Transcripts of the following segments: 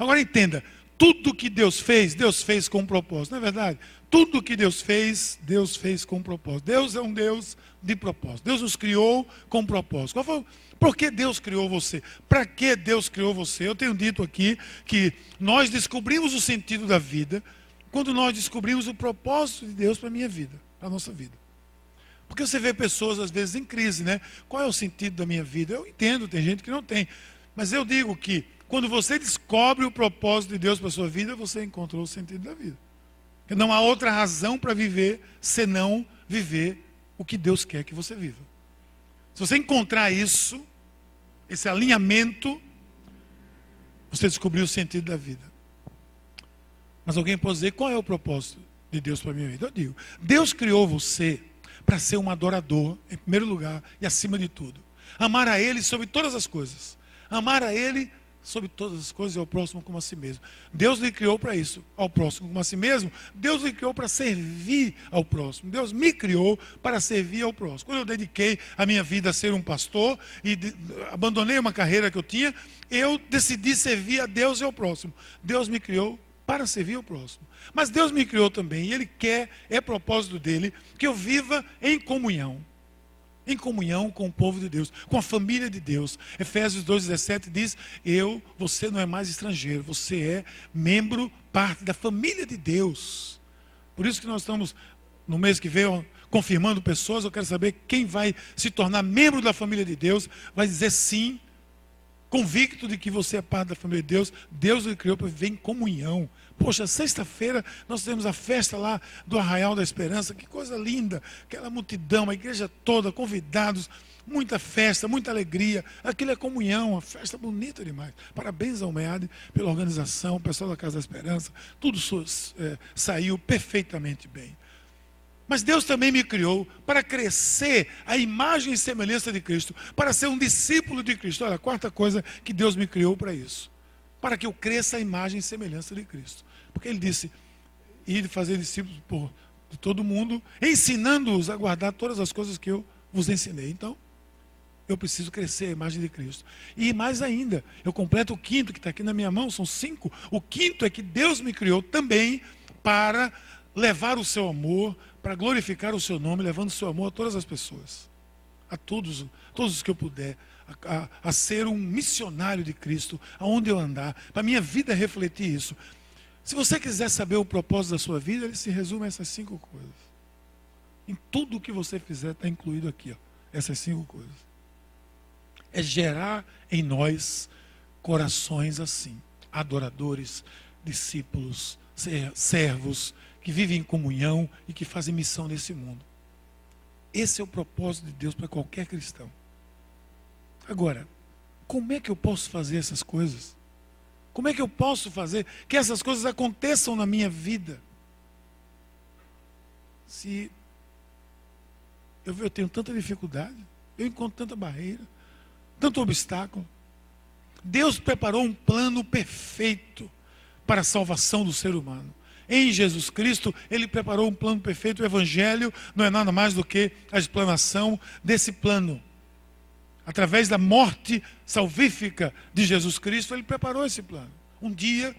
Agora entenda, tudo que Deus fez, Deus fez com um propósito, não é verdade? Tudo que Deus fez, Deus fez com um propósito. Deus é um Deus de propósito. Deus nos criou com um propósito. Qual foi, por que Deus criou você? Para que Deus criou você? Eu tenho dito aqui que nós descobrimos o sentido da vida quando nós descobrimos o propósito de Deus para a minha vida, para a nossa vida. Porque você vê pessoas, às vezes, em crise, né? Qual é o sentido da minha vida? Eu entendo, tem gente que não tem. Mas eu digo que quando você descobre o propósito de Deus para a sua vida, você encontrou o sentido da vida. Porque não há outra razão para viver senão viver o que Deus quer que você viva. Se você encontrar isso, esse alinhamento, você descobriu o sentido da vida. Mas alguém pode dizer qual é o propósito de Deus para a minha vida? Eu digo, Deus criou você para ser um adorador, em primeiro lugar e acima de tudo. Amar a Ele sobre todas as coisas. Amar a Ele sobre todas as coisas ao próximo como a si mesmo. Deus lhe criou para isso, ao próximo como a si mesmo. Deus lhe criou para servir ao próximo. Deus me criou para servir ao próximo. Quando eu dediquei a minha vida a ser um pastor e abandonei uma carreira que eu tinha, eu decidi servir a Deus e ao próximo. Deus me criou para servir ao próximo. Mas Deus me criou também e Ele quer, é propósito dele, que eu viva em comunhão em comunhão com o povo de Deus, com a família de Deus. Efésios 2,17 diz: Eu, você não é mais estrangeiro, você é membro, parte da família de Deus. Por isso que nós estamos, no mês que vem, confirmando pessoas. Eu quero saber quem vai se tornar membro da família de Deus, vai dizer sim, convicto de que você é parte da família de Deus. Deus lhe criou para viver em comunhão. Poxa, sexta-feira nós temos a festa lá do Arraial da Esperança, que coisa linda, aquela multidão, a igreja toda, convidados, muita festa, muita alegria. Aquilo é comunhão, uma festa bonita demais. Parabéns ao MEAD pela organização, o pessoal da Casa da Esperança, tudo é, saiu perfeitamente bem. Mas Deus também me criou para crescer a imagem e semelhança de Cristo, para ser um discípulo de Cristo. Olha, a quarta coisa que Deus me criou para isso. Para que eu cresça a imagem e semelhança de Cristo. Porque ele disse: ir fazer discípulos por de todo mundo, ensinando-os a guardar todas as coisas que eu vos ensinei. Então, eu preciso crescer a imagem de Cristo. E mais ainda, eu completo o quinto que está aqui na minha mão, são cinco. O quinto é que Deus me criou também para levar o seu amor, para glorificar o seu nome, levando o seu amor a todas as pessoas, a todos, todos os que eu puder, a, a, a ser um missionário de Cristo, aonde eu andar, para minha vida refletir isso. Se você quiser saber o propósito da sua vida, ele se resume a essas cinco coisas. Em tudo o que você fizer está incluído aqui, ó, essas cinco coisas. É gerar em nós corações assim, adoradores, discípulos, servos, que vivem em comunhão e que fazem missão nesse mundo. Esse é o propósito de Deus para qualquer cristão. Agora, como é que eu posso fazer essas coisas? Como é que eu posso fazer que essas coisas aconteçam na minha vida? Se eu, eu tenho tanta dificuldade, eu encontro tanta barreira, tanto obstáculo. Deus preparou um plano perfeito para a salvação do ser humano. Em Jesus Cristo, Ele preparou um plano perfeito. O Evangelho não é nada mais do que a explanação desse plano através da morte salvífica de Jesus Cristo, ele preparou esse plano. Um dia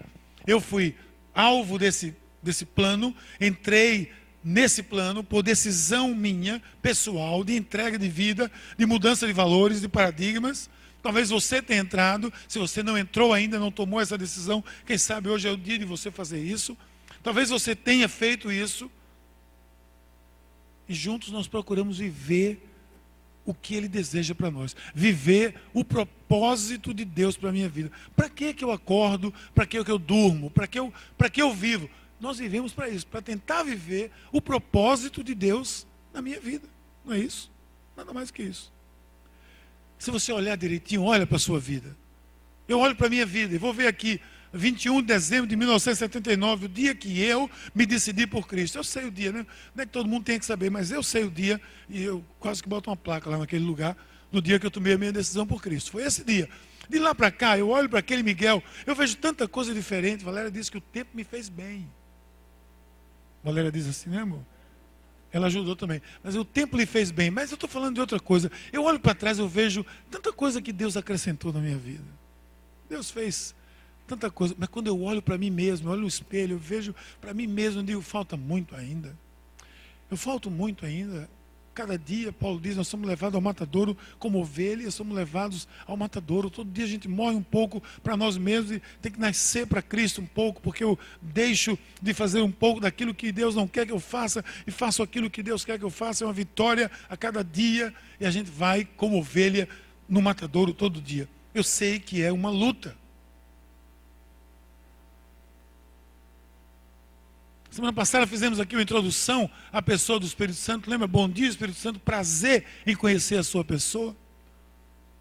eu fui alvo desse, desse plano, entrei nesse plano por decisão minha, pessoal, de entrega de vida, de mudança de valores, de paradigmas. Talvez você tenha entrado, se você não entrou ainda, não tomou essa decisão, quem sabe hoje é o dia de você fazer isso. Talvez você tenha feito isso. E juntos nós procuramos viver o que Ele deseja para nós. Viver o propósito de Deus para a minha vida. Para que, eu acordo? Para que, eu durmo? Para que eu, que eu vivo? Nós vivemos para isso, para tentar viver o propósito de Deus na minha vida. Não é isso? Nada mais que isso. Se você olhar direitinho, olha para a sua vida. Eu olho para a minha vida e vou ver aqui 21 de dezembro de 1979, o dia que eu me decidi por Cristo. Eu sei o dia, né? Não é que todo mundo tem que saber, mas eu sei o dia e eu quase que boto uma placa lá naquele lugar, no dia que eu tomei a minha decisão por Cristo. Foi esse dia. De lá para cá, eu olho para aquele Miguel, eu vejo tanta coisa diferente. Valéria disse que o tempo me fez bem. Valéria diz assim, né, amor? Ela ajudou também. Mas o tempo lhe fez bem. Mas eu estou falando de outra coisa. Eu olho para trás, eu vejo tanta coisa que Deus acrescentou na minha vida. Deus fez tanta coisa, mas quando eu olho para mim mesmo, olho no espelho, eu vejo para mim mesmo, eu digo, falta muito ainda. Eu falto muito ainda. Cada dia, Paulo diz, nós somos levados ao matadouro como ovelhas, somos levados ao matadouro. Todo dia a gente morre um pouco para nós mesmos e tem que nascer para Cristo um pouco, porque eu deixo de fazer um pouco daquilo que Deus não quer que eu faça e faço aquilo que Deus quer que eu faça. É uma vitória a cada dia e a gente vai como ovelha no matadouro todo dia. Eu sei que é uma luta. Semana passada fizemos aqui uma introdução à pessoa do Espírito Santo. Lembra? Bom dia, Espírito Santo. Prazer em conhecer a sua pessoa.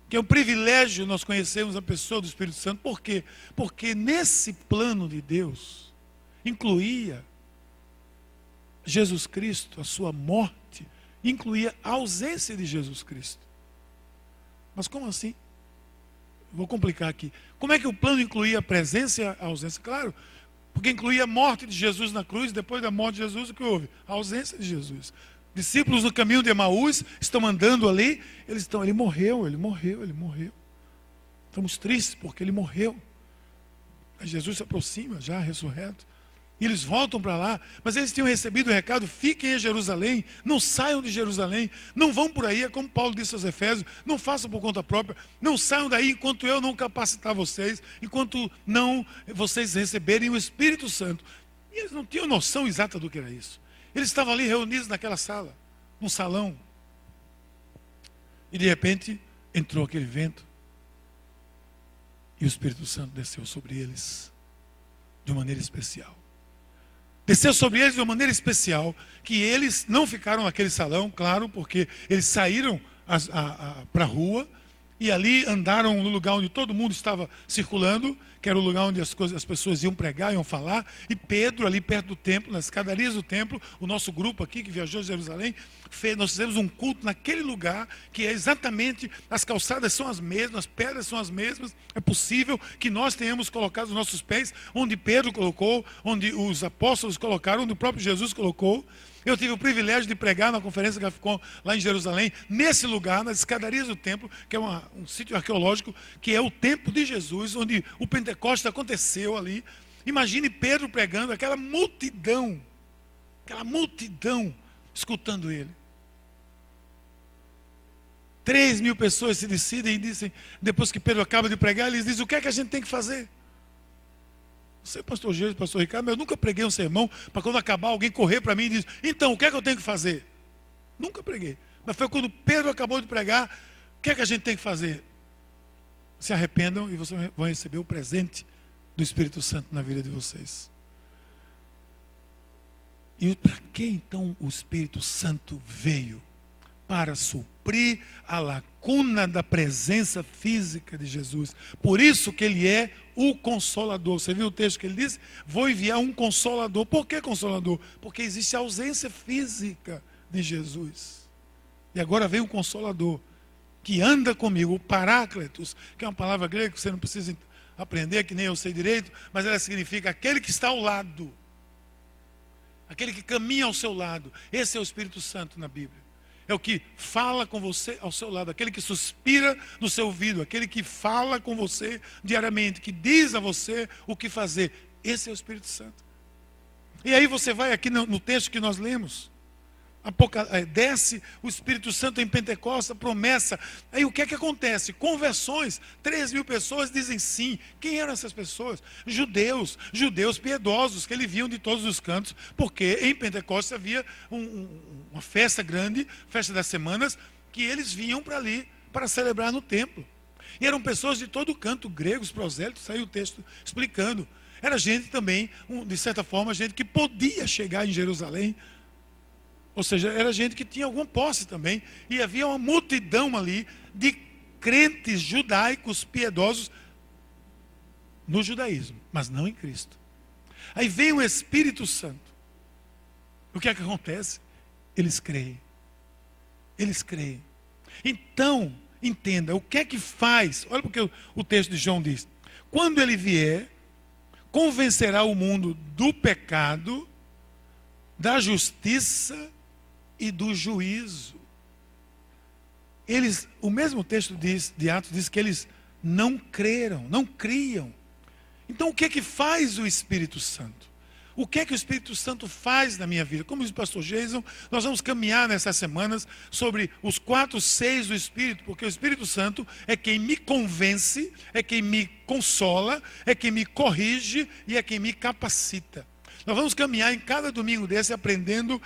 Que é um privilégio nós conhecermos a pessoa do Espírito Santo. Por quê? Porque nesse plano de Deus incluía Jesus Cristo, a sua morte, incluía a ausência de Jesus Cristo. Mas como assim? Vou complicar aqui. Como é que o plano incluía a presença e a ausência? Claro, porque incluía a morte de Jesus na cruz, depois da morte de Jesus, o que houve? A ausência de Jesus. Discípulos no caminho de Emaús estão andando ali, eles estão, ele morreu, ele morreu, ele morreu. Estamos tristes porque ele morreu. Mas Jesus se aproxima já ressurreto. E eles voltam para lá, mas eles tinham recebido o recado: fiquem em Jerusalém, não saiam de Jerusalém, não vão por aí, é como Paulo disse aos Efésios: não façam por conta própria, não saiam daí enquanto eu não capacitar vocês, enquanto não vocês receberem o Espírito Santo. E eles não tinham noção exata do que era isso. Eles estavam ali reunidos naquela sala, num salão, e de repente entrou aquele vento, e o Espírito Santo desceu sobre eles de maneira especial desceu sobre eles de uma maneira especial, que eles não ficaram naquele salão, claro, porque eles saíram para a rua e ali andaram no lugar onde todo mundo estava circulando, que era o lugar onde as, coisas, as pessoas iam pregar, iam falar, e Pedro, ali perto do templo, nas escadarias do templo, o nosso grupo aqui que viajou de Jerusalém, fez, nós fizemos um culto naquele lugar, que é exatamente, as calçadas são as mesmas, as pedras são as mesmas, é possível que nós tenhamos colocado os nossos pés onde Pedro colocou, onde os apóstolos colocaram, onde o próprio Jesus colocou, eu tive o privilégio de pregar na conferência que ficou lá em Jerusalém, nesse lugar, nas escadarias do templo, que é uma, um sítio arqueológico, que é o templo de Jesus, onde o Pentecostes aconteceu ali. Imagine Pedro pregando, aquela multidão, aquela multidão escutando ele. Três mil pessoas se decidem e dizem, depois que Pedro acaba de pregar, eles dizem: o que é que a gente tem que fazer? Você, pastor Jesus, pastor Ricardo, mas eu nunca preguei um sermão para quando acabar alguém correr para mim e dizer, então, o que é que eu tenho que fazer? Nunca preguei. Mas foi quando Pedro acabou de pregar, o que é que a gente tem que fazer? Se arrependam e vocês vão receber o presente do Espírito Santo na vida de vocês. E para que então o Espírito Santo veio? Para suprir a lacuna da presença física de Jesus. Por isso que ele é o consolador. Você viu o texto que ele diz? Vou enviar um consolador. Por que consolador? Porque existe ausência física de Jesus. E agora vem um consolador que anda comigo, o Paráclitos, que é uma palavra grega que você não precisa aprender, que nem eu sei direito, mas ela significa aquele que está ao lado. Aquele que caminha ao seu lado. Esse é o Espírito Santo na Bíblia é o que fala com você ao seu lado, aquele que suspira no seu ouvido, aquele que fala com você diariamente, que diz a você o que fazer. Esse é o Espírito Santo. E aí você vai aqui no, no texto que nós lemos. É, desce o Espírito Santo em Pentecostes, promessa. Aí o que é que acontece? Conversões. Três mil pessoas dizem sim. Quem eram essas pessoas? Judeus, judeus piedosos, que eles viam de todos os cantos, porque em Pentecostes havia um, um, uma festa grande, festa das semanas, que eles vinham para ali para celebrar no templo. E eram pessoas de todo canto, gregos, prosélitos, saiu o texto explicando. Era gente também, de certa forma, gente que podia chegar em Jerusalém ou seja, era gente que tinha alguma posse também. E havia uma multidão ali de crentes judaicos piedosos no judaísmo, mas não em Cristo. Aí vem o Espírito Santo. O que é que acontece? Eles creem. Eles creem. Então, entenda, o que é que faz? Olha porque o texto de João diz: quando ele vier, convencerá o mundo do pecado, da justiça e do juízo. Eles, o mesmo texto diz, de Atos diz que eles não creram, não criam. Então, o que é que faz o Espírito Santo? O que é que o Espírito Santo faz na minha vida? Como diz o pastor Jason, nós vamos caminhar nessas semanas sobre os quatro seis do Espírito, porque o Espírito Santo é quem me convence, é quem me consola, é quem me corrige e é quem me capacita. Nós vamos caminhar em cada domingo desse aprendendo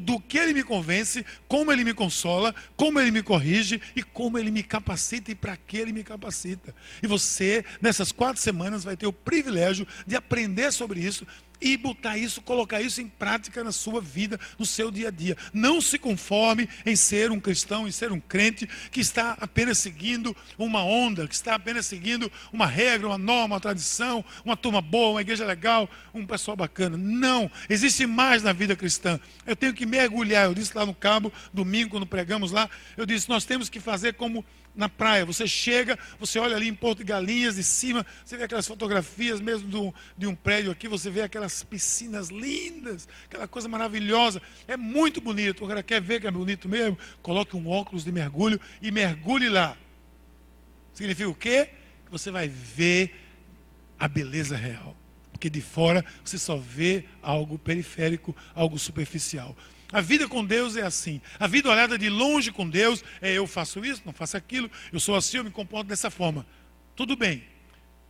do que ele me convence, como ele me consola, como ele me corrige e como ele me capacita e para que ele me capacita. E você, nessas quatro semanas, vai ter o privilégio de aprender sobre isso e botar isso, colocar isso em prática na sua vida, no seu dia a dia. Não se conforme em ser um cristão, em ser um crente que está apenas seguindo uma onda, que está apenas seguindo uma regra, uma norma, uma tradição, uma turma boa, uma igreja legal, um pessoal bacana. Não, existe mais na vida cristã. Eu tenho que mergulhar. Eu disse lá no Cabo, domingo, quando pregamos lá, eu disse: nós temos que fazer como na praia. Você chega, você olha ali em Porto de Galinhas, de cima, você vê aquelas fotografias mesmo do, de um prédio aqui, você vê aquelas piscinas lindas, aquela coisa maravilhosa. É muito bonito. Agora, quer ver que é bonito mesmo? Coloque um óculos de mergulho e mergulhe lá. Significa o quê? Que você vai ver a beleza real. Porque de fora você só vê algo periférico, algo superficial. A vida com Deus é assim. A vida olhada de longe com Deus é eu faço isso, não faço aquilo, eu sou assim, eu me comporto dessa forma. Tudo bem.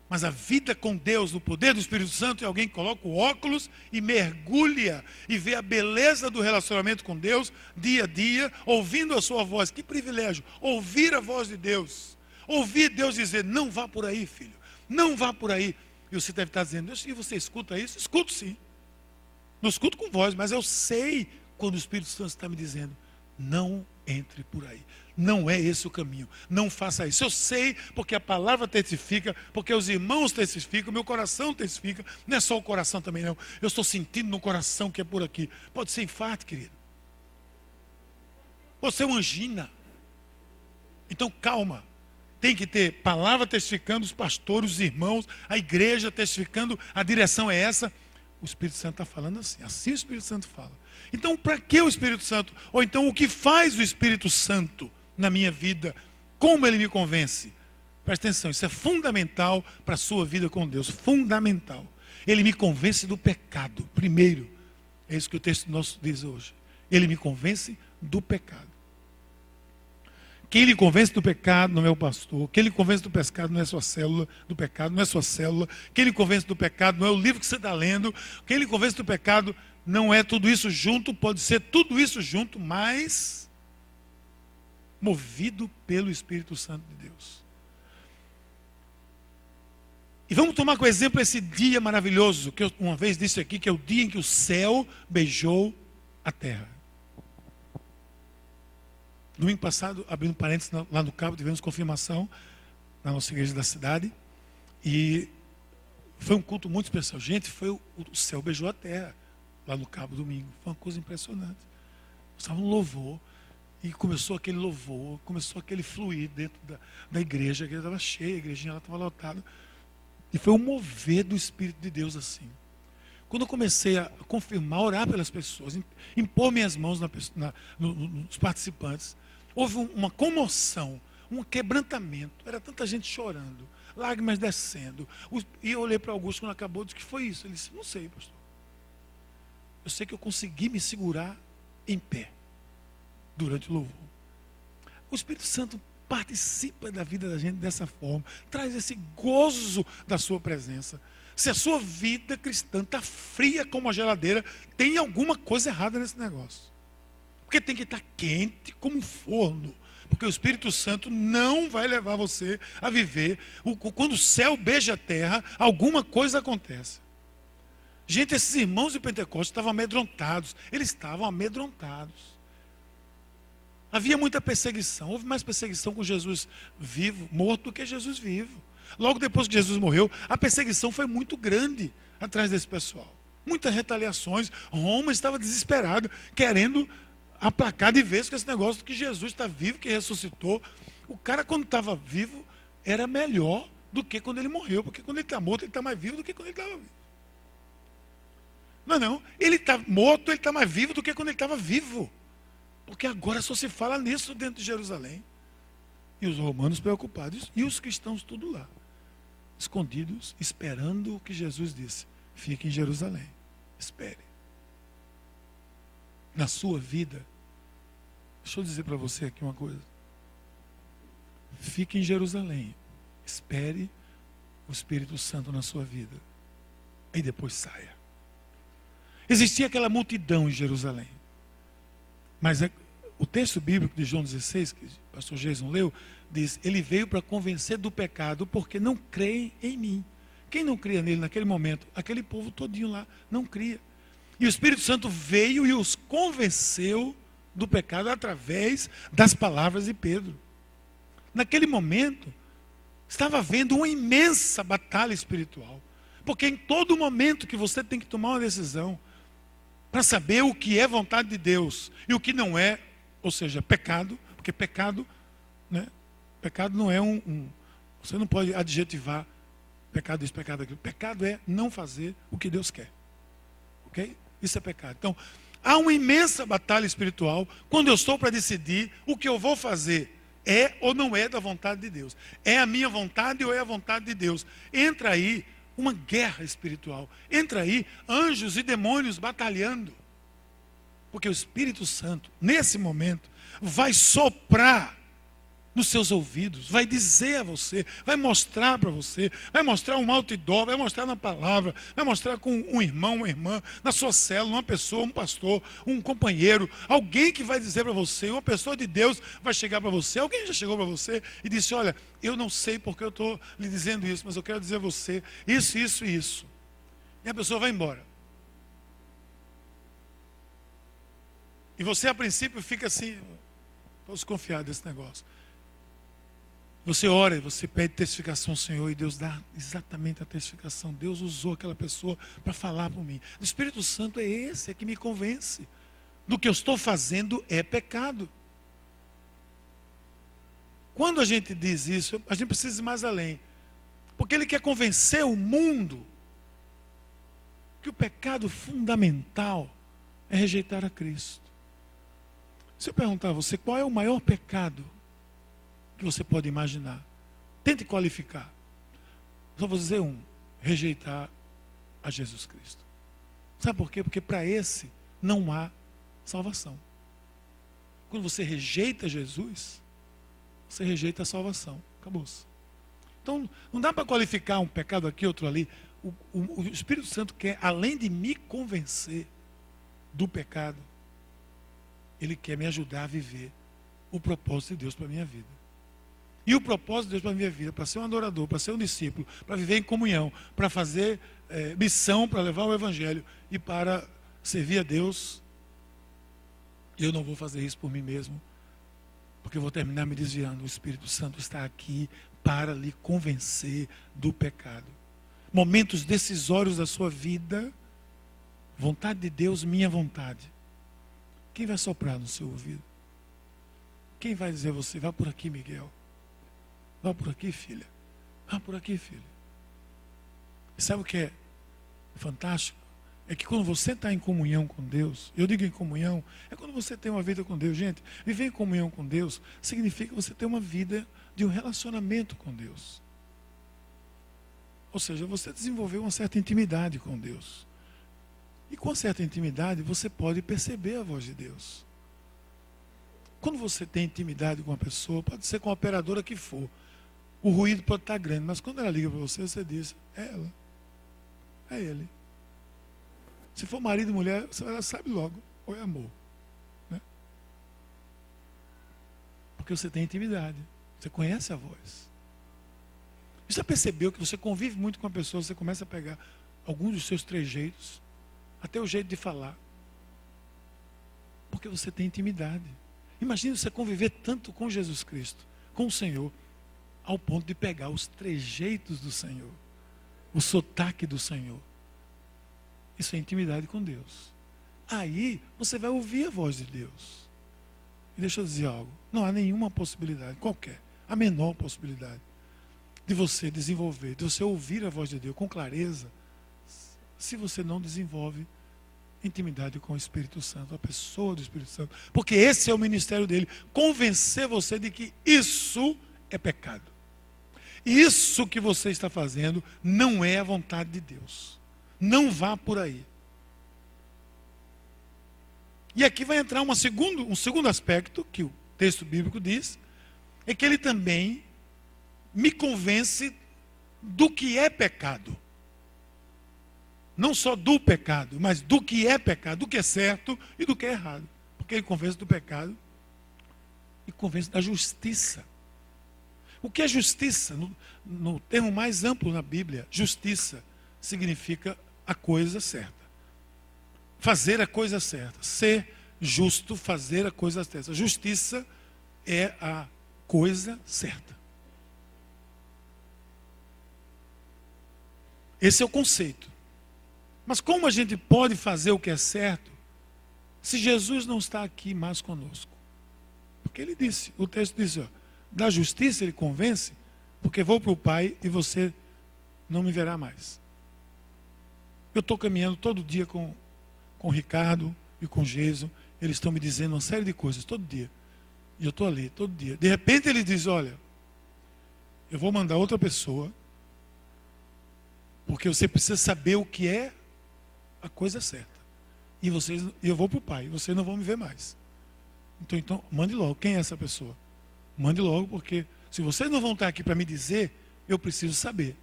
Mas a vida com Deus, no poder do Espírito Santo, é alguém que coloca o óculos e mergulha e vê a beleza do relacionamento com Deus dia a dia, ouvindo a sua voz. Que privilégio! Ouvir a voz de Deus. Ouvir Deus dizer: não vá por aí, filho, não vá por aí. E você deve estar dizendo: e você escuta isso? Escuto sim. Não escuto com voz, mas eu sei quando o Espírito Santo está me dizendo: não entre por aí. Não é esse o caminho. Não faça isso. Eu sei, porque a palavra testifica, porque os irmãos testificam, meu coração testifica. Não é só o coração também, não. Eu estou sentindo no coração que é por aqui. Pode ser infarto, querido. Pode ser uma angina. Então, calma. Tem que ter palavra testificando, os pastores, os irmãos, a igreja testificando, a direção é essa. O Espírito Santo está falando assim. Assim o Espírito Santo fala. Então, para que o Espírito Santo? Ou então, o que faz o Espírito Santo na minha vida? Como ele me convence? Presta atenção, isso é fundamental para a sua vida com Deus. Fundamental. Ele me convence do pecado, primeiro. É isso que o texto nosso diz hoje. Ele me convence do pecado. Quem lhe convence do pecado não é o pastor. Quem lhe convence do pecado não é sua célula, do pecado não é sua célula. Quem lhe convence do pecado não é o livro que você está lendo. Quem lhe convence do pecado não é tudo isso junto, pode ser tudo isso junto, mas movido pelo Espírito Santo de Deus. E vamos tomar como exemplo esse dia maravilhoso, que eu uma vez disse aqui, que é o dia em que o céu beijou a terra. Domingo passado, abrindo parênteses, lá no Cabo, tivemos confirmação na nossa igreja da cidade. E foi um culto muito especial. Gente, foi o, o céu beijou a terra lá no Cabo Domingo. Foi uma coisa impressionante. Estava um louvor. E começou aquele louvor, começou aquele fluir dentro da, da igreja. A igreja estava cheia, a igrejinha estava lotada. E foi um mover do Espírito de Deus assim. Quando eu comecei a confirmar, orar pelas pessoas, impor minhas mãos na, na, nos participantes, houve uma comoção, um quebrantamento. Era tanta gente chorando, lágrimas descendo. E eu olhei para Augusto quando acabou disse: que foi isso? Ele disse: Não sei, pastor eu sei que eu consegui me segurar em pé durante o louvor. O Espírito Santo participa da vida da gente dessa forma, traz esse gozo da sua presença. Se a sua vida cristã está fria como a geladeira, tem alguma coisa errada nesse negócio. Porque tem que estar tá quente como um forno. Porque o Espírito Santo não vai levar você a viver. Quando o céu beija a terra, alguma coisa acontece. Gente, esses irmãos de Pentecostes estavam amedrontados. Eles estavam amedrontados. Havia muita perseguição. Houve mais perseguição com Jesus vivo, morto, do que Jesus vivo. Logo depois que Jesus morreu, a perseguição foi muito grande atrás desse pessoal. Muitas retaliações. Roma estava desesperada, querendo aplacar de vez com esse negócio que Jesus está vivo, que ressuscitou. O cara, quando estava vivo, era melhor do que quando ele morreu, porque quando ele está morto, ele está mais vivo do que quando ele estava vivo. Não, não. Ele está morto, ele está mais vivo do que quando ele estava vivo. Porque agora só se fala nisso dentro de Jerusalém. E os romanos preocupados. E os cristãos tudo lá. escondidos, esperando o que Jesus disse. Fique em Jerusalém. Espere. Na sua vida, deixa eu dizer para você aqui uma coisa. Fique em Jerusalém. Espere o Espírito Santo na sua vida. E depois saia. Existia aquela multidão em Jerusalém. Mas é, o texto bíblico de João 16, que o pastor Jason leu, diz: Ele veio para convencer do pecado porque não creem em mim. Quem não cria nele naquele momento? Aquele povo todinho lá não cria. E o Espírito Santo veio e os convenceu do pecado através das palavras de Pedro. Naquele momento, estava havendo uma imensa batalha espiritual. Porque em todo momento que você tem que tomar uma decisão para saber o que é vontade de Deus e o que não é, ou seja, pecado, porque pecado, né? Pecado não é um, um você não pode adjetivar pecado isso, pecado aquilo. Pecado é não fazer o que Deus quer. OK? Isso é pecado. Então, há uma imensa batalha espiritual quando eu estou para decidir o que eu vou fazer é ou não é da vontade de Deus. É a minha vontade ou é a vontade de Deus. Entra aí uma guerra espiritual. Entra aí anjos e demônios batalhando. Porque o Espírito Santo, nesse momento, vai soprar nos seus ouvidos, vai dizer a você, vai mostrar para você, vai mostrar um outdoor, vai mostrar na palavra, vai mostrar com um irmão, uma irmã, na sua célula, uma pessoa, um pastor, um companheiro, alguém que vai dizer para você, uma pessoa de Deus vai chegar para você, alguém já chegou para você e disse: Olha, eu não sei porque eu estou lhe dizendo isso, mas eu quero dizer a você isso, isso e isso. E a pessoa vai embora. E você, a princípio, fica assim, estou desconfiado desse negócio. Você ora e você pede testificação ao Senhor e Deus dá exatamente a testificação. Deus usou aquela pessoa para falar por mim. O Espírito Santo é esse, é que me convence. Do que eu estou fazendo é pecado. Quando a gente diz isso, a gente precisa ir mais além. Porque ele quer convencer o mundo que o pecado fundamental é rejeitar a Cristo. Se eu perguntar a você qual é o maior pecado que você pode imaginar. Tente qualificar. Só vou dizer um: rejeitar a Jesus Cristo. Sabe por quê? Porque para esse não há salvação. Quando você rejeita Jesus, você rejeita a salvação. Acabou-se. Então, não dá para qualificar um pecado aqui, outro ali. O, o, o Espírito Santo quer, além de me convencer do pecado, ele quer me ajudar a viver o propósito de Deus para a minha vida. E o propósito de Deus para a minha vida, para ser um adorador, para ser um discípulo, para viver em comunhão, para fazer é, missão, para levar o Evangelho e para servir a Deus, eu não vou fazer isso por mim mesmo, porque eu vou terminar me desviando. O Espírito Santo está aqui para lhe convencer do pecado. Momentos decisórios da sua vida, vontade de Deus, minha vontade. Quem vai soprar no seu ouvido? Quem vai dizer a você, vá por aqui, Miguel? Vá por aqui, filha. Vá por aqui, filho. E sabe o que é fantástico? É que quando você está em comunhão com Deus, eu digo em comunhão, é quando você tem uma vida com Deus. Gente, viver em comunhão com Deus significa você ter uma vida de um relacionamento com Deus. Ou seja, você desenvolveu uma certa intimidade com Deus. E com certa intimidade, você pode perceber a voz de Deus. Quando você tem intimidade com uma pessoa, pode ser com a operadora que for, o ruído pode estar grande, mas quando ela liga para você, você diz: é ela, é ele. Se for marido e mulher, ela sabe logo, ou é amor. Né? Porque você tem intimidade, você conhece a voz. Você percebeu que você convive muito com a pessoa, você começa a pegar alguns dos seus trejeitos, até o jeito de falar. Porque você tem intimidade. Imagina você conviver tanto com Jesus Cristo, com o Senhor, ao ponto de pegar os trejeitos do Senhor, o sotaque do Senhor. Isso é intimidade com Deus. Aí você vai ouvir a voz de Deus. E deixa eu dizer algo: não há nenhuma possibilidade, qualquer, a menor possibilidade, de você desenvolver, de você ouvir a voz de Deus com clareza, se você não desenvolve intimidade com o Espírito Santo, a pessoa do Espírito Santo. Porque esse é o ministério dele convencer você de que isso é pecado. Isso que você está fazendo não é a vontade de Deus. Não vá por aí. E aqui vai entrar uma segundo, um segundo aspecto que o texto bíblico diz, é que ele também me convence do que é pecado. Não só do pecado, mas do que é pecado, do que é certo e do que é errado. Porque ele convence do pecado e convence da justiça. O que é justiça? No, no termo mais amplo na Bíblia, justiça significa a coisa certa. Fazer a coisa certa. Ser justo, fazer a coisa certa. Justiça é a coisa certa. Esse é o conceito. Mas como a gente pode fazer o que é certo se Jesus não está aqui mais conosco? Porque ele disse, o texto diz, ó, da justiça ele convence, porque vou para o Pai e você não me verá mais. Eu estou caminhando todo dia com, com o Ricardo e com o Geiso, eles estão me dizendo uma série de coisas todo dia. E eu estou ali, todo dia. De repente ele diz: Olha, eu vou mandar outra pessoa, porque você precisa saber o que é a coisa certa. E vocês, eu vou para o pai, vocês não vão me ver mais. Então, então, mande logo. Quem é essa pessoa? Mande logo, porque se vocês não vão estar aqui para me dizer, eu preciso saber.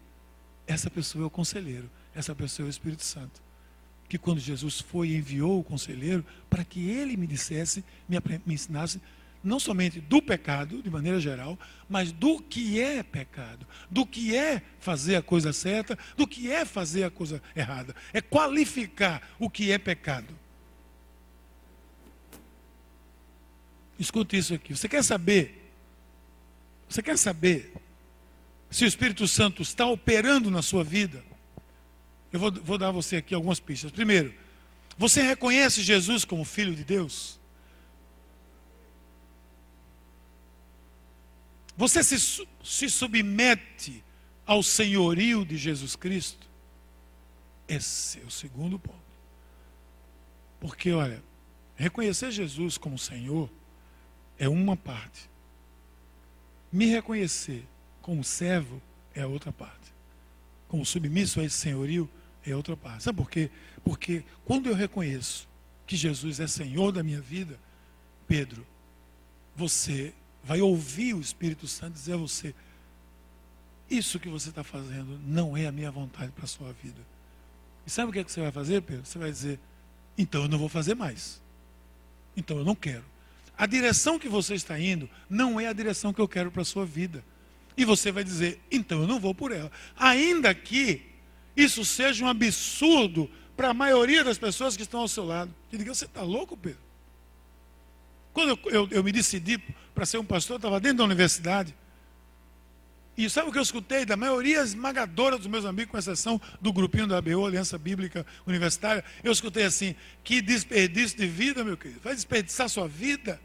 Essa pessoa é o conselheiro, essa pessoa é o Espírito Santo. Que quando Jesus foi e enviou o conselheiro para que ele me dissesse, me, me ensinasse não somente do pecado, de maneira geral, mas do que é pecado, do que é fazer a coisa certa, do que é fazer a coisa errada. É qualificar o que é pecado. Escute isso aqui. Você quer saber? Você quer saber se o Espírito Santo está operando na sua vida? Eu vou, vou dar a você aqui algumas pistas. Primeiro, você reconhece Jesus como Filho de Deus? Você se, se submete ao senhorio de Jesus Cristo? Esse é o segundo ponto. Porque, olha, reconhecer Jesus como Senhor é uma parte. Me reconhecer como servo é outra parte. Como submisso a esse senhorio é outra parte. Sabe por quê? Porque quando eu reconheço que Jesus é Senhor da minha vida, Pedro, você vai ouvir o Espírito Santo dizer a você: Isso que você está fazendo não é a minha vontade para a sua vida. E sabe o que, é que você vai fazer, Pedro? Você vai dizer: Então eu não vou fazer mais. Então eu não quero. A direção que você está indo não é a direção que eu quero para a sua vida. E você vai dizer: Então eu não vou por ela. Ainda que isso seja um absurdo para a maioria das pessoas que estão ao seu lado. Que diga: Você está louco, Pedro? Quando eu, eu, eu me decidi para ser um pastor, eu estava dentro da universidade. E sabe o que eu escutei da maioria esmagadora dos meus amigos, com exceção do grupinho da ABO, Aliança Bíblica Universitária, eu escutei assim: que desperdício de vida, meu querido. Vai desperdiçar sua vida?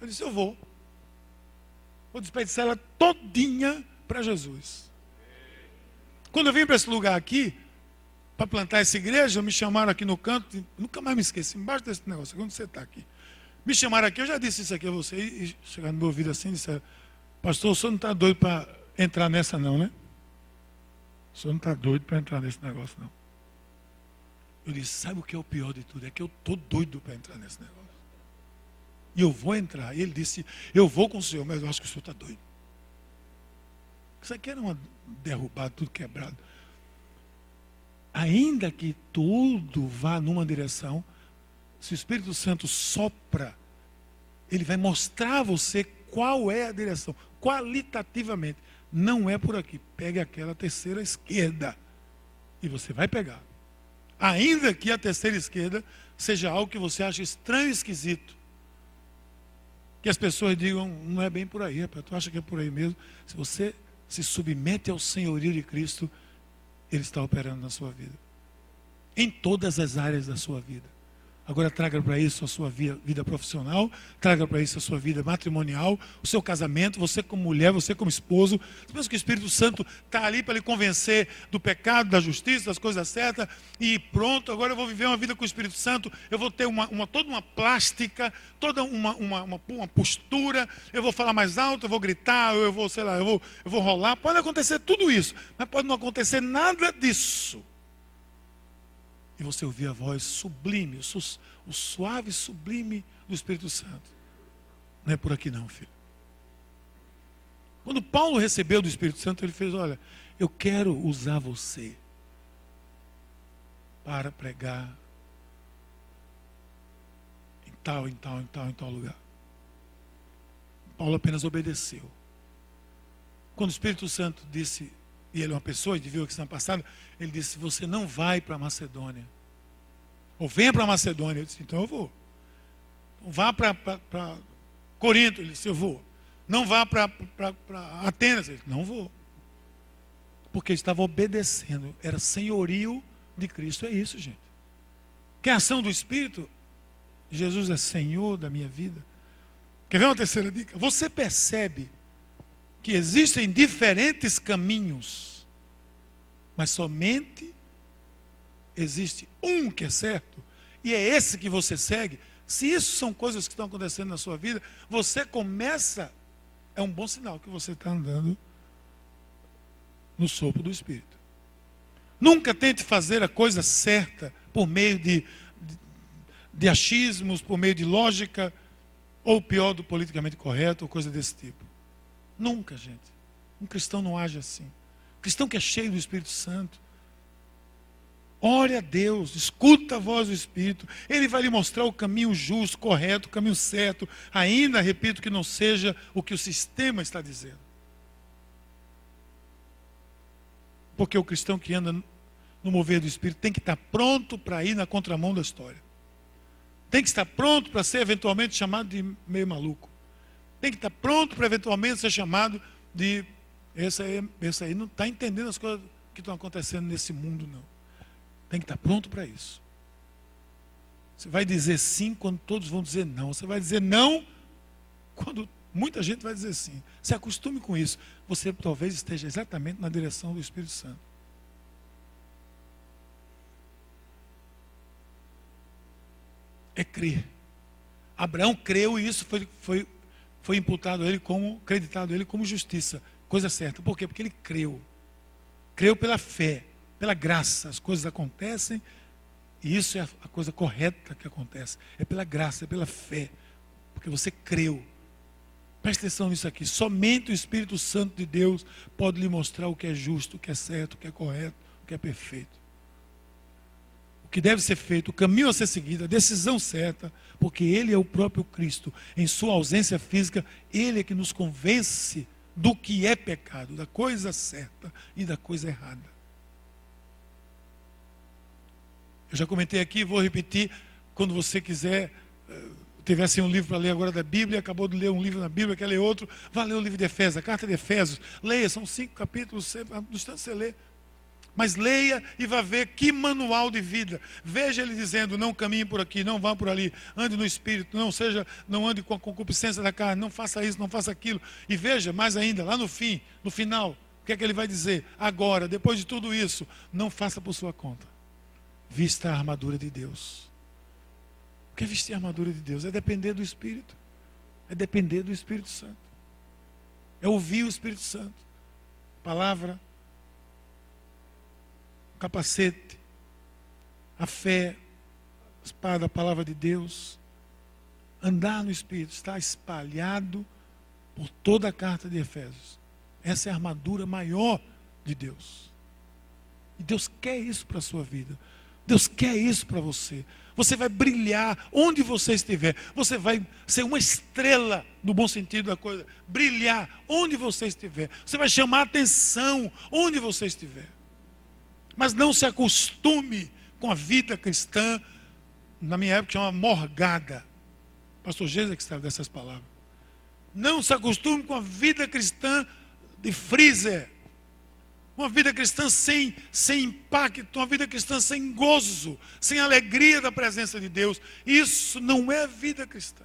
Eu disse: eu vou. Vou desperdiçar ela todinha para Jesus. Quando eu vim para esse lugar aqui, para plantar essa igreja, me chamaram aqui no canto, nunca mais me esqueci, embaixo desse negócio, quando você está aqui. Me chamaram aqui, eu já disse isso aqui a você, e chegaram no meu ouvido assim disseram, pastor, o senhor não está doido para entrar nessa não, né? O senhor não está doido para entrar nesse negócio, não. Eu disse, sabe o que é o pior de tudo? É que eu estou doido para entrar nesse negócio. E eu vou entrar. E ele disse, eu vou com o senhor, mas eu acho que o senhor está doido. Isso aqui era uma derrubada, tudo quebrado. Ainda que tudo vá numa direção, se o Espírito Santo sopra, ele vai mostrar a você qual é a direção, qualitativamente. Não é por aqui. Pegue aquela terceira esquerda. E você vai pegar. Ainda que a terceira esquerda seja algo que você acha estranho e esquisito. Que as pessoas digam, não é bem por aí, rapaz, tu acha que é por aí mesmo? Se você se submete ao senhorio de Cristo, Ele está operando na sua vida. Em todas as áreas da sua vida. Agora traga para isso a sua vida, vida profissional, traga para isso a sua vida matrimonial, o seu casamento, você como mulher, você como esposo. Você pensa que o Espírito Santo está ali para lhe convencer do pecado, da justiça, das coisas certas, e pronto, agora eu vou viver uma vida com o Espírito Santo, eu vou ter uma, uma toda uma plástica, toda uma, uma, uma, uma, postura, eu vou falar mais alto, eu vou gritar, eu vou, sei lá, eu vou, eu vou rolar. Pode acontecer tudo isso, mas pode não acontecer nada disso e você ouvir a voz sublime, o, o suave sublime do Espírito Santo. Não é por aqui não, filho. Quando Paulo recebeu do Espírito Santo, ele fez: Olha, eu quero usar você para pregar em tal, em tal, em tal, em tal lugar. Paulo apenas obedeceu. Quando o Espírito Santo disse, e ele é uma pessoa, e viu a questão passada, ele disse: Você não vai para Macedônia. Ou venha para Macedônia. Eu disse: Então eu vou. Vá para Corinto. Ele disse: Eu vou. Não vá para Atenas. Ele disse: Não vou. Porque estava obedecendo. Era senhorio de Cristo. É isso, gente. Que a ação do Espírito? Jesus é Senhor da minha vida. Quer ver uma terceira dica? Você percebe que existem diferentes caminhos, mas somente existe um que é certo, e é esse que você segue. Se isso são coisas que estão acontecendo na sua vida, você começa, é um bom sinal que você está andando no sopro do Espírito. Nunca tente fazer a coisa certa por meio de, de, de achismos, por meio de lógica, ou pior, do politicamente correto, ou coisa desse tipo. Nunca, gente. Um cristão não age assim. Um cristão que é cheio do Espírito Santo. Ore a Deus, escuta a voz do Espírito. Ele vai lhe mostrar o caminho justo, correto, o caminho certo. Ainda, repito, que não seja o que o sistema está dizendo. Porque o cristão que anda no mover do Espírito tem que estar pronto para ir na contramão da história. Tem que estar pronto para ser eventualmente chamado de meio maluco tem que estar pronto para eventualmente ser chamado de. Esse aí, esse aí não está entendendo as coisas que estão acontecendo nesse mundo, não. Tem que estar pronto para isso. Você vai dizer sim quando todos vão dizer não. Você vai dizer não quando muita gente vai dizer sim. Se acostume com isso. Você talvez esteja exatamente na direção do Espírito Santo. É crer. Abraão creu e isso foi, foi foi imputado a ele como, acreditado a ele como justiça. Coisa certa. Por quê? Porque ele creu. Creu pela fé, pela graça. As coisas acontecem e isso é a coisa correta que acontece. É pela graça, é pela fé. Porque você creu. Preste atenção nisso aqui. Somente o Espírito Santo de Deus pode lhe mostrar o que é justo, o que é certo, o que é correto, o que é perfeito que deve ser feito, o caminho a ser seguido, a decisão certa, porque Ele é o próprio Cristo. Em sua ausência física, Ele é que nos convence do que é pecado, da coisa certa e da coisa errada. Eu já comentei aqui, vou repetir, quando você quiser, eh, tivesse um livro para ler agora da Bíblia, acabou de ler um livro na Bíblia, quer ler outro, vá ler o livro de Efésios, a carta de Efésios, leia, são cinco capítulos, no instante você lê, mas leia e vá ver que manual de vida. Veja ele dizendo: não caminhe por aqui, não vá por ali, ande no espírito, não seja, não ande com a concupiscência da carne, não faça isso, não faça aquilo. E veja mais ainda, lá no fim, no final, o que é que ele vai dizer? Agora, depois de tudo isso, não faça por sua conta. Vista a armadura de Deus. O que é vestir a armadura de Deus? É depender do Espírito. É depender do Espírito Santo. É ouvir o Espírito Santo. Palavra, capacete, a fé, a espada, a palavra de Deus. Andar no Espírito está espalhado por toda a carta de Efésios. Essa é a armadura maior de Deus. E Deus quer isso para a sua vida. Deus quer isso para você. Você vai brilhar onde você estiver. Você vai ser uma estrela, no bom sentido da coisa. Brilhar onde você estiver. Você vai chamar atenção onde você estiver. Mas não se acostume com a vida cristã, na minha época chama morgada. Pastor Jesus é que sabe dessas palavras. Não se acostume com a vida cristã de freezer. Uma vida cristã sem, sem impacto, uma vida cristã sem gozo, sem alegria da presença de Deus. Isso não é vida cristã.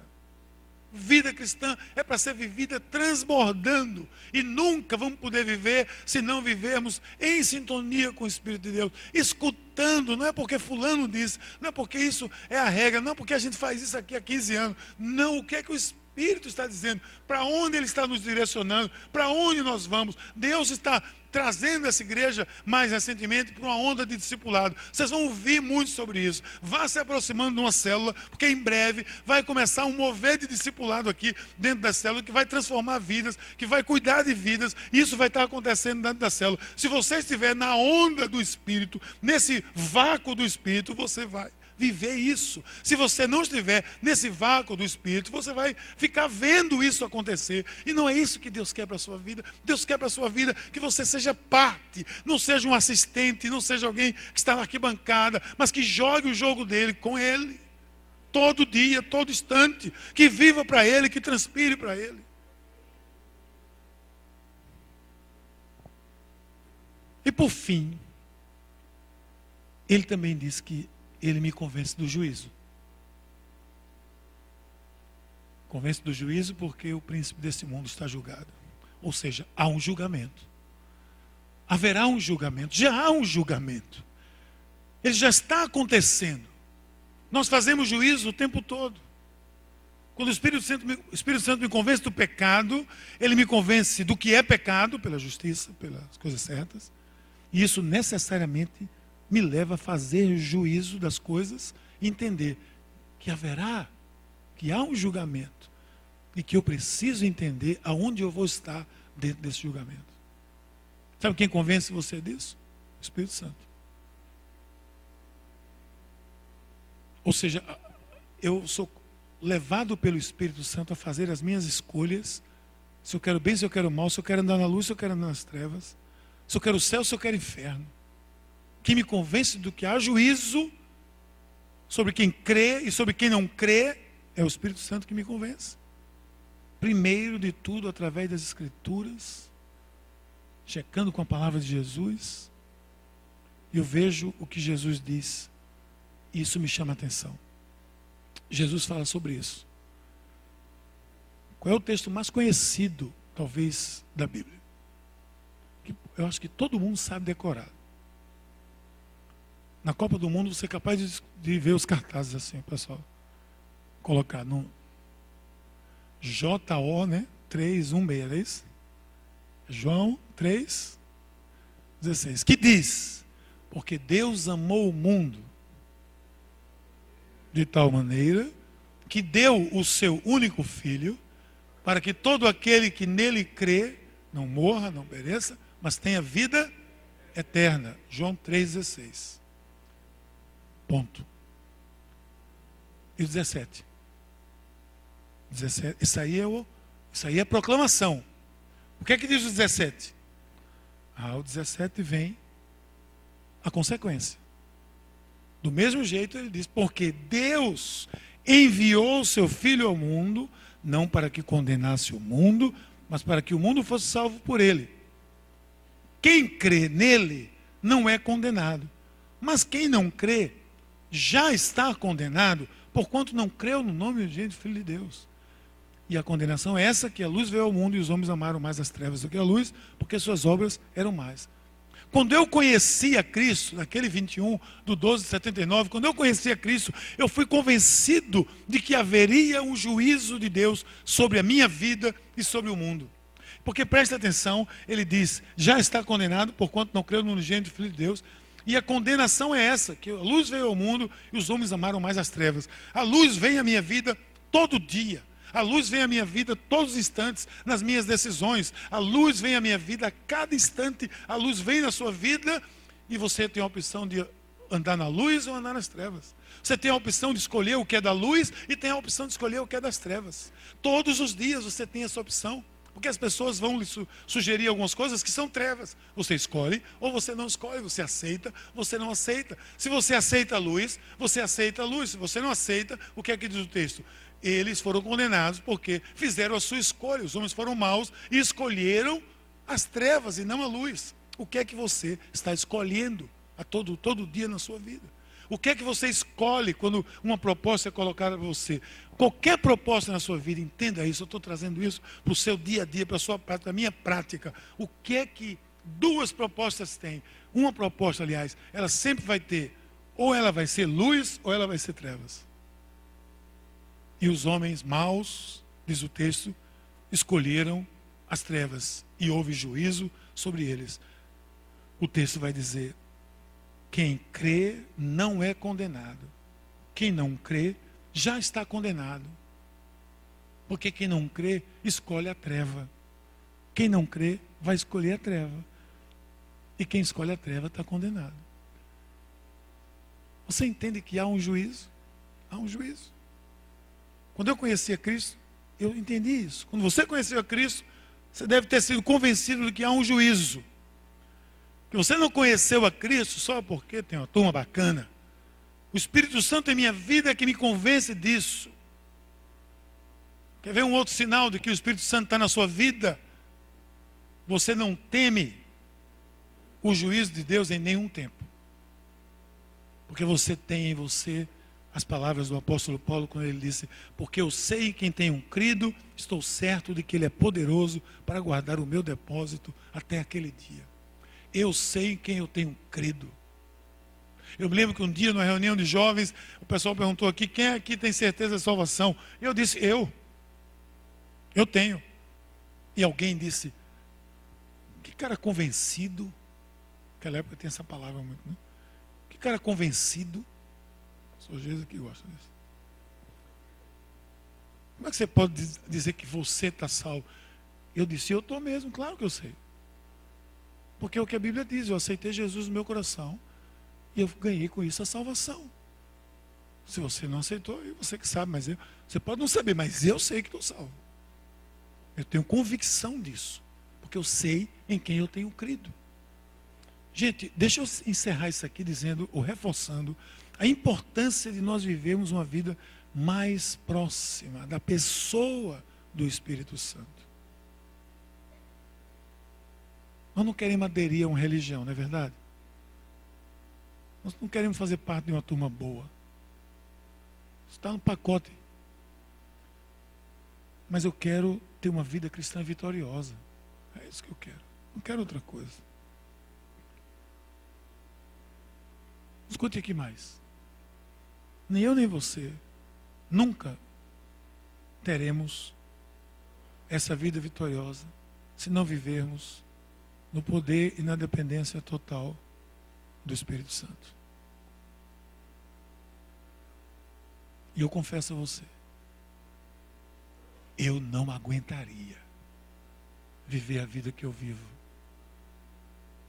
Vida cristã é para ser vivida transbordando. E nunca vamos poder viver se não vivermos em sintonia com o Espírito de Deus. Escutando, não é porque Fulano disse, não é porque isso é a regra, não é porque a gente faz isso aqui há 15 anos. Não, o que é que o Espírito está dizendo? Para onde Ele está nos direcionando? Para onde nós vamos? Deus está trazendo essa igreja mais recentemente para uma onda de discipulado. Vocês vão ouvir muito sobre isso. Vá se aproximando de uma célula, porque em breve vai começar um mover de discipulado aqui dentro da célula que vai transformar vidas, que vai cuidar de vidas. Isso vai estar acontecendo dentro da célula. Se você estiver na onda do Espírito, nesse vácuo do Espírito, você vai viver isso. Se você não estiver nesse vácuo do Espírito, você vai ficar vendo isso acontecer. E não é isso que Deus quer para a sua vida. Deus quer para a sua vida que você seja parte, não seja um assistente, não seja alguém que está na arquibancada, mas que jogue o jogo dele com ele. Todo dia, todo instante. Que viva para ele, que transpire para ele. E por fim, ele também diz que ele me convence do juízo. Convence do juízo porque o príncipe desse mundo está julgado. Ou seja, há um julgamento. Haverá um julgamento. Já há um julgamento. Ele já está acontecendo. Nós fazemos juízo o tempo todo. Quando o Espírito Santo, me, Espírito Santo me convence do pecado, ele me convence do que é pecado, pela justiça, pelas coisas certas. E isso necessariamente me leva a fazer juízo das coisas, entender que haverá, que há um julgamento e que eu preciso entender aonde eu vou estar dentro desse julgamento. Sabe quem convence você disso? O Espírito Santo. Ou seja, eu sou levado pelo Espírito Santo a fazer as minhas escolhas. Se eu quero bem, se eu quero mal, se eu quero andar na luz, se eu quero andar nas trevas. Se eu quero céu, se eu quero inferno que me convence do que há juízo sobre quem crê e sobre quem não crê, é o Espírito Santo que me convence. Primeiro de tudo, através das Escrituras, checando com a palavra de Jesus, eu vejo o que Jesus diz, e isso me chama a atenção. Jesus fala sobre isso. Qual é o texto mais conhecido, talvez, da Bíblia? Eu acho que todo mundo sabe decorar. Na Copa do Mundo você é capaz de, de ver os cartazes assim, pessoal. Colocar no JO, né? 316, é isso? João 3, 16. Que diz: Porque Deus amou o mundo de tal maneira que deu o seu único filho, para que todo aquele que nele crê não morra, não pereça, mas tenha vida eterna. João 3,16. Ponto. E o 17? 17 isso, aí é o, isso aí é proclamação. O que é que diz o 17? Ah, o 17 vem a consequência. Do mesmo jeito ele diz, porque Deus enviou o seu Filho ao mundo, não para que condenasse o mundo, mas para que o mundo fosse salvo por ele. Quem crê nele não é condenado, mas quem não crê já está condenado, porquanto não creu no nome do Filho de Deus. E a condenação é essa, que a luz veio ao mundo e os homens amaram mais as trevas do que a luz, porque suas obras eram mais. Quando eu conheci a Cristo, naquele 21 do 12 de 79, quando eu conheci a Cristo, eu fui convencido de que haveria um juízo de Deus sobre a minha vida e sobre o mundo. Porque preste atenção, ele diz: já está condenado, porquanto não creu no unigênito Filho de Deus. E a condenação é essa: que a luz veio ao mundo e os homens amaram mais as trevas. A luz vem à minha vida todo dia. A luz vem à minha vida todos os instantes nas minhas decisões. A luz vem à minha vida a cada instante. A luz vem na sua vida e você tem a opção de andar na luz ou andar nas trevas. Você tem a opção de escolher o que é da luz e tem a opção de escolher o que é das trevas. Todos os dias você tem essa opção. Porque as pessoas vão lhe su sugerir algumas coisas que são trevas. Você escolhe ou você não escolhe, você aceita, você não aceita. Se você aceita a luz, você aceita a luz. Se você não aceita, o que é que diz o texto? Eles foram condenados porque fizeram a sua escolha. Os homens foram maus e escolheram as trevas e não a luz. O que é que você está escolhendo a todo, todo dia na sua vida? O que é que você escolhe quando uma proposta é colocada para você? Qualquer proposta na sua vida, entenda isso, eu estou trazendo isso para o seu dia a dia, para a sua para a minha prática. O que é que duas propostas têm? Uma proposta, aliás, ela sempre vai ter, ou ela vai ser luz, ou ela vai ser trevas. E os homens maus, diz o texto, escolheram as trevas e houve juízo sobre eles. O texto vai dizer: quem crê não é condenado. Quem não crê já está condenado. Porque quem não crê escolhe a treva. Quem não crê vai escolher a treva. E quem escolhe a treva está condenado. Você entende que há um juízo? Há um juízo. Quando eu conheci a Cristo, eu entendi isso. Quando você conheceu a Cristo, você deve ter sido convencido de que há um juízo. Que você não conheceu a Cristo só porque tem uma turma bacana. O Espírito Santo em minha vida é que me convence disso. Quer ver um outro sinal de que o Espírito Santo está na sua vida? Você não teme o juízo de Deus em nenhum tempo. Porque você tem em você as palavras do apóstolo Paulo quando ele disse: Porque eu sei em quem tenho crido, estou certo de que ele é poderoso para guardar o meu depósito até aquele dia. Eu sei em quem eu tenho crido. Eu me lembro que um dia, numa reunião de jovens, o pessoal perguntou aqui: quem aqui tem certeza da salvação? Eu disse: eu. Eu tenho. E alguém disse: que cara convencido. Naquela época tem essa palavra muito, né? Que cara convencido. Sou Jesus que gosta disso. Como é que você pode dizer que você está salvo? Eu disse: eu estou mesmo, claro que eu sei. Porque é o que a Bíblia diz, eu aceitei Jesus no meu coração e eu ganhei com isso a salvação. Se você não aceitou, você que sabe, mas eu, você pode não saber, mas eu sei que estou salvo. Eu tenho convicção disso, porque eu sei em quem eu tenho crido. Gente, deixa eu encerrar isso aqui dizendo, ou reforçando, a importância de nós vivermos uma vida mais próxima da pessoa do Espírito Santo. Nós não queremos aderir a uma religião, não é verdade? Nós não queremos fazer parte de uma turma boa. Está no pacote. Mas eu quero ter uma vida cristã vitoriosa. É isso que eu quero. Não quero outra coisa. Escute aqui mais. Nem eu nem você nunca teremos essa vida vitoriosa se não vivermos no poder e na dependência total do Espírito Santo. E eu confesso a você, eu não aguentaria viver a vida que eu vivo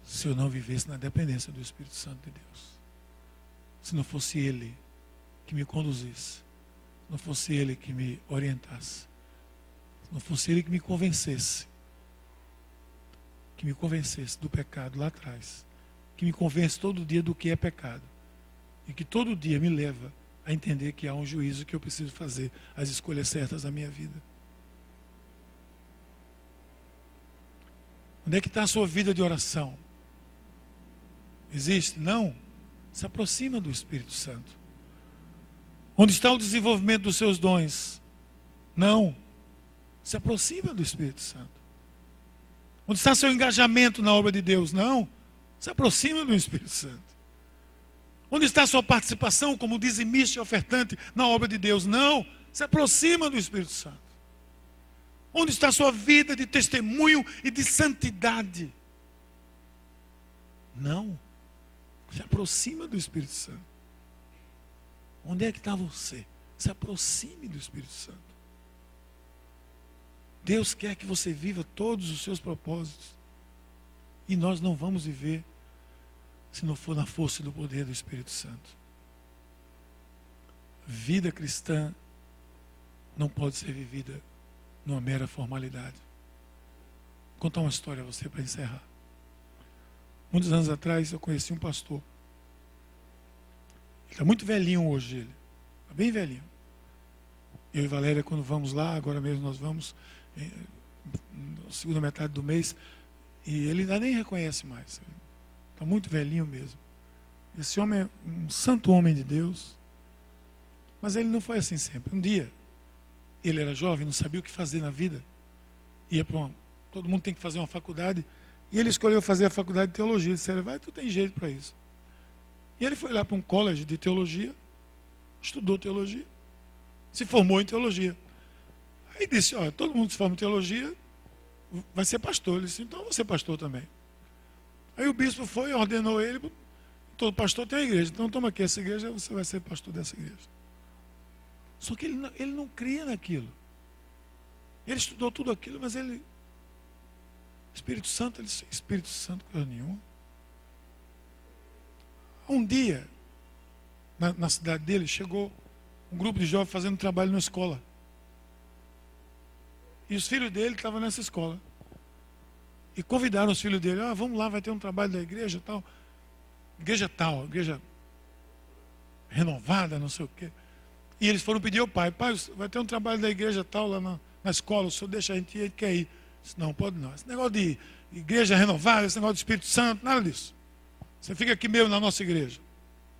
se eu não vivesse na dependência do Espírito Santo de Deus. Se não fosse Ele que me conduzisse, se não fosse Ele que me orientasse, se não fosse Ele que me convencesse que me convencesse do pecado lá atrás, que me convence todo dia do que é pecado, e que todo dia me leva a entender que há um juízo que eu preciso fazer as escolhas certas da minha vida. Onde é que está a sua vida de oração? Existe? Não. Se aproxima do Espírito Santo. Onde está o desenvolvimento dos seus dons? Não. Se aproxima do Espírito Santo. Onde está seu engajamento na obra de Deus? Não. Se aproxima do Espírito Santo. Onde está sua participação como dizimista e ofertante na obra de Deus? Não. Se aproxima do Espírito Santo. Onde está sua vida de testemunho e de santidade? Não. Se aproxima do Espírito Santo. Onde é que está você? Se aproxime do Espírito Santo. Deus quer que você viva todos os seus propósitos. E nós não vamos viver se não for na força do poder do Espírito Santo. Vida cristã não pode ser vivida numa mera formalidade. Vou contar uma história a você para encerrar. Muitos anos atrás eu conheci um pastor. Ele está muito velhinho hoje, ele. Está bem velhinho. Eu e Valéria, quando vamos lá, agora mesmo nós vamos, na segunda metade do mês, E ele ainda nem reconhece mais. Está muito velhinho mesmo. Esse homem é um santo homem de Deus. Mas ele não foi assim sempre. Um dia, ele era jovem, não sabia o que fazer na vida. Ia para. Todo mundo tem que fazer uma faculdade. E ele escolheu fazer a faculdade de teologia. Disseram, vai, tu tem jeito para isso. E ele foi lá para um college de teologia, estudou teologia, se formou em teologia. Aí disse, olha, todo mundo se forma em teologia, vai ser pastor. Ele disse, então eu vou ser pastor também. Aí o bispo foi, ordenou ele, todo pastor tem a igreja, então toma aqui essa igreja, você vai ser pastor dessa igreja. Só que ele não, ele não cria naquilo. Ele estudou tudo aquilo, mas ele. Espírito Santo, ele Espírito Santo, coisa nenhuma. Um dia, na, na cidade dele, chegou um grupo de jovens fazendo trabalho na escola. E os filhos dele estavam nessa escola. E convidaram os filhos dele, ah, vamos lá, vai ter um trabalho da igreja tal. Igreja tal, igreja renovada, não sei o quê. E eles foram pedir ao pai, pai, vai ter um trabalho da igreja tal lá na, na escola, o senhor deixa a gente ir, gente quer ir. Disse, não, pode não. Esse negócio de igreja renovada, esse negócio de Espírito Santo, nada disso. Você fica aqui mesmo na nossa igreja.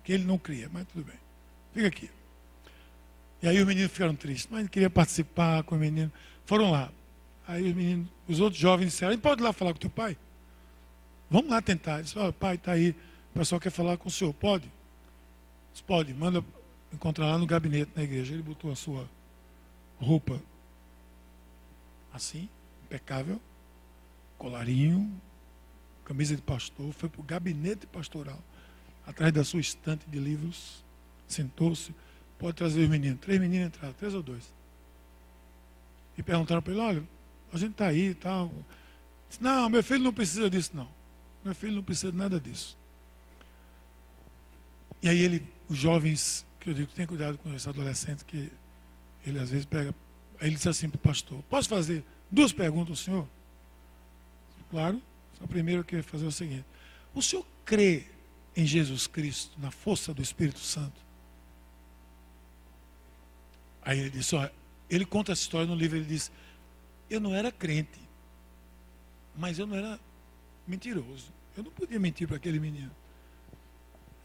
Que ele não cria, mas tudo bem. Fica aqui. E aí os meninos ficaram tristes, mas ele queria participar com o menino. Foram lá. Aí os meninos, os outros jovens disseram, a gente pode ir lá falar com teu pai? Vamos lá tentar. Ele disse, olha, pai, está aí, o pessoal quer falar com o senhor, pode? Disse, pode, manda encontrar lá no gabinete na igreja. Ele botou a sua roupa assim, impecável, colarinho, camisa de pastor, foi para o gabinete pastoral, atrás da sua estante de livros, sentou-se, pode trazer os meninos. Três meninos entraram, três ou dois. E perguntaram para ele, olha, a gente está aí e tal. Disse, não, meu filho não precisa disso, não. Meu filho não precisa de nada disso. E aí ele, os jovens que eu digo, tem cuidado com esse adolescente que ele às vezes pega. Aí ele disse assim para o pastor: Posso fazer duas perguntas ao senhor? Claro. A primeira eu ia fazer é o seguinte: O senhor crê em Jesus Cristo, na força do Espírito Santo? Aí ele disse: Olha, ele conta essa história no livro. Ele diz: Eu não era crente, mas eu não era mentiroso. Eu não podia mentir para aquele menino.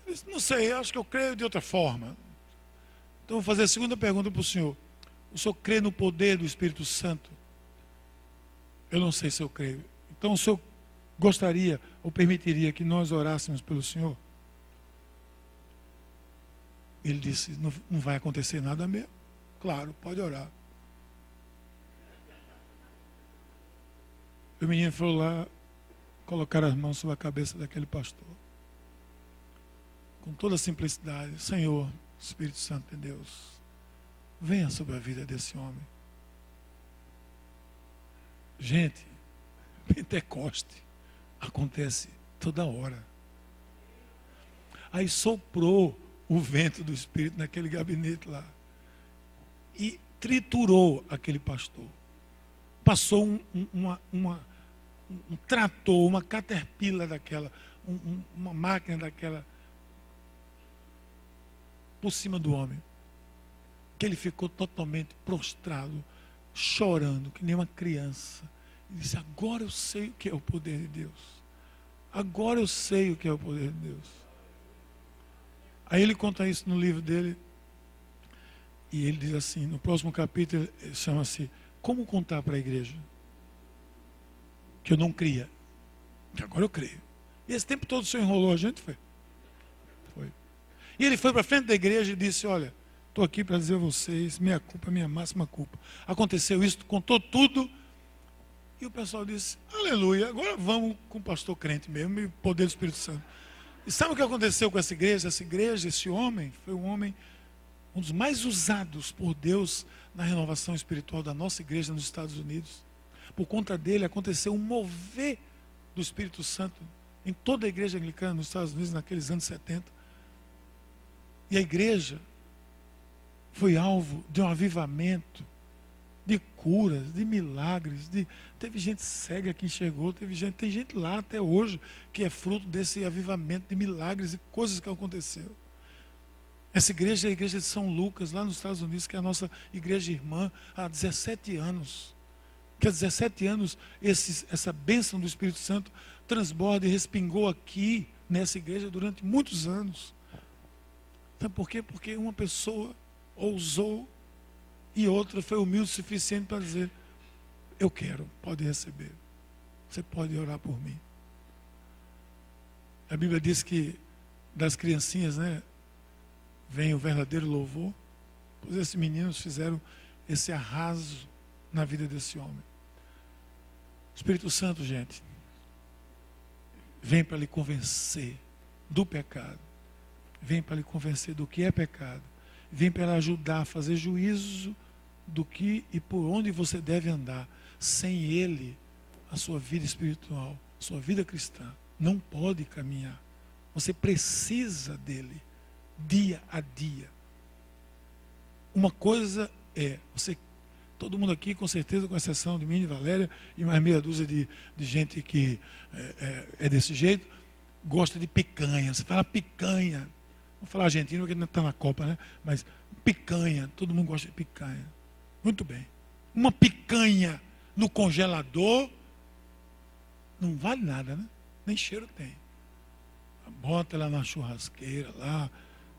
Ele disse, não sei, acho que eu creio de outra forma. Então vou fazer a segunda pergunta para o senhor. O senhor crê no poder do Espírito Santo? Eu não sei se eu creio. Então o senhor gostaria ou permitiria que nós orássemos pelo senhor? Ele disse: não, não vai acontecer nada mesmo. Claro, pode orar. O menino foi lá colocar as mãos sobre a cabeça daquele pastor. Com toda simplicidade: Senhor, Espírito Santo de Deus, venha sobre a vida desse homem. Gente, Pentecoste acontece toda hora. Aí soprou o vento do Espírito naquele gabinete lá e triturou aquele pastor. Passou um, um, uma, uma, um trator, uma caterpillar daquela, um, uma máquina daquela por cima do homem. Que ele ficou totalmente prostrado, chorando, que nem uma criança. E disse: Agora eu sei o que é o poder de Deus. Agora eu sei o que é o poder de Deus. Aí ele conta isso no livro dele. E ele diz assim: no próximo capítulo, chama-se Como Contar para a Igreja. Que eu não cria. Que agora eu creio. E esse tempo todo o senhor enrolou a gente, foi? E ele foi para frente da igreja e disse: Olha, estou aqui para dizer a vocês, minha culpa, minha máxima culpa. Aconteceu isso, contou tudo. E o pessoal disse: Aleluia, agora vamos com o pastor crente mesmo e poder do Espírito Santo. E sabe o que aconteceu com essa igreja? Essa igreja, esse homem, foi um homem, um dos mais usados por Deus na renovação espiritual da nossa igreja nos Estados Unidos. Por conta dele aconteceu um mover do Espírito Santo em toda a igreja anglicana nos Estados Unidos naqueles anos 70. E a igreja foi alvo de um avivamento, de curas, de milagres. De... Teve gente cega que enxergou, teve gente, tem gente lá até hoje que é fruto desse avivamento de milagres e coisas que aconteceram. Essa igreja é a igreja de São Lucas, lá nos Estados Unidos, que é a nossa igreja irmã há 17 anos. que há 17 anos essa bênção do Espírito Santo transborda e respingou aqui nessa igreja durante muitos anos. Sabe por quê? Porque uma pessoa ousou e outra foi humilde o suficiente para dizer: Eu quero, pode receber. Você pode orar por mim. A Bíblia diz que das criancinhas, né, vem o verdadeiro louvor. Pois esses meninos fizeram esse arraso na vida desse homem. Espírito Santo, gente, vem para lhe convencer do pecado, vem para lhe convencer do que é pecado, vem para ajudar a fazer juízo do que e por onde você deve andar. Sem Ele, a sua vida espiritual, sua vida cristã, não pode caminhar. Você precisa dele, dia a dia. Uma coisa é, você, todo mundo aqui, com certeza, com exceção de mim, de Valéria, e mais meia dúzia de, de gente que é, é, é desse jeito, gosta de picanha. Você fala picanha. Vou falar argentino porque não está na Copa, né? Mas picanha, todo mundo gosta de picanha. Muito bem. Uma picanha no congelador não vale nada, né? Nem cheiro tem. Bota ela na churrasqueira lá,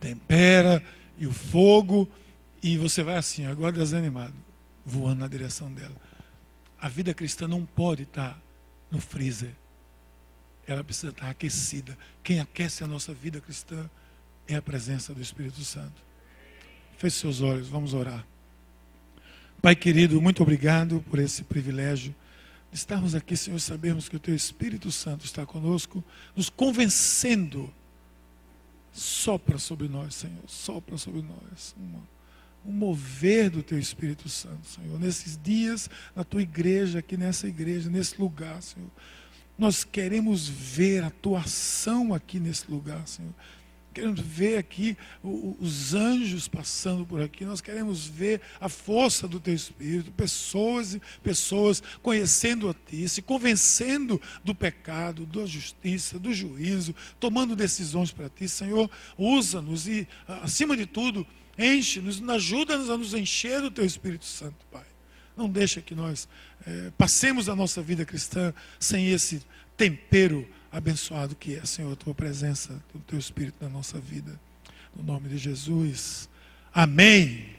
tempera e o fogo e você vai assim, agora desanimado, voando na direção dela. A vida cristã não pode estar no freezer. Ela precisa estar aquecida. Quem aquece a nossa vida cristã é a presença do Espírito Santo. Feche seus olhos, vamos orar. Pai querido, muito obrigado por esse privilégio de estarmos aqui, Senhor, sabermos que o Teu Espírito Santo está conosco, nos convencendo. Sopra sobre nós, Senhor, sopra sobre nós. Uma um mover do teu Espírito Santo, Senhor, nesses dias, na tua igreja, aqui nessa igreja, nesse lugar, Senhor. Nós queremos ver a tua ação aqui nesse lugar, Senhor. Queremos ver aqui os anjos passando por aqui. Nós queremos ver a força do teu Espírito, pessoas pessoas conhecendo a ti, se convencendo do pecado, da justiça, do juízo, tomando decisões para ti. Senhor, usa-nos e, acima de tudo, Enche-nos, ajuda-nos a nos encher do Teu Espírito Santo, Pai. Não deixa que nós é, passemos a nossa vida cristã sem esse tempero abençoado que é, Senhor, a Tua presença, o Teu Espírito na nossa vida. No nome de Jesus. Amém.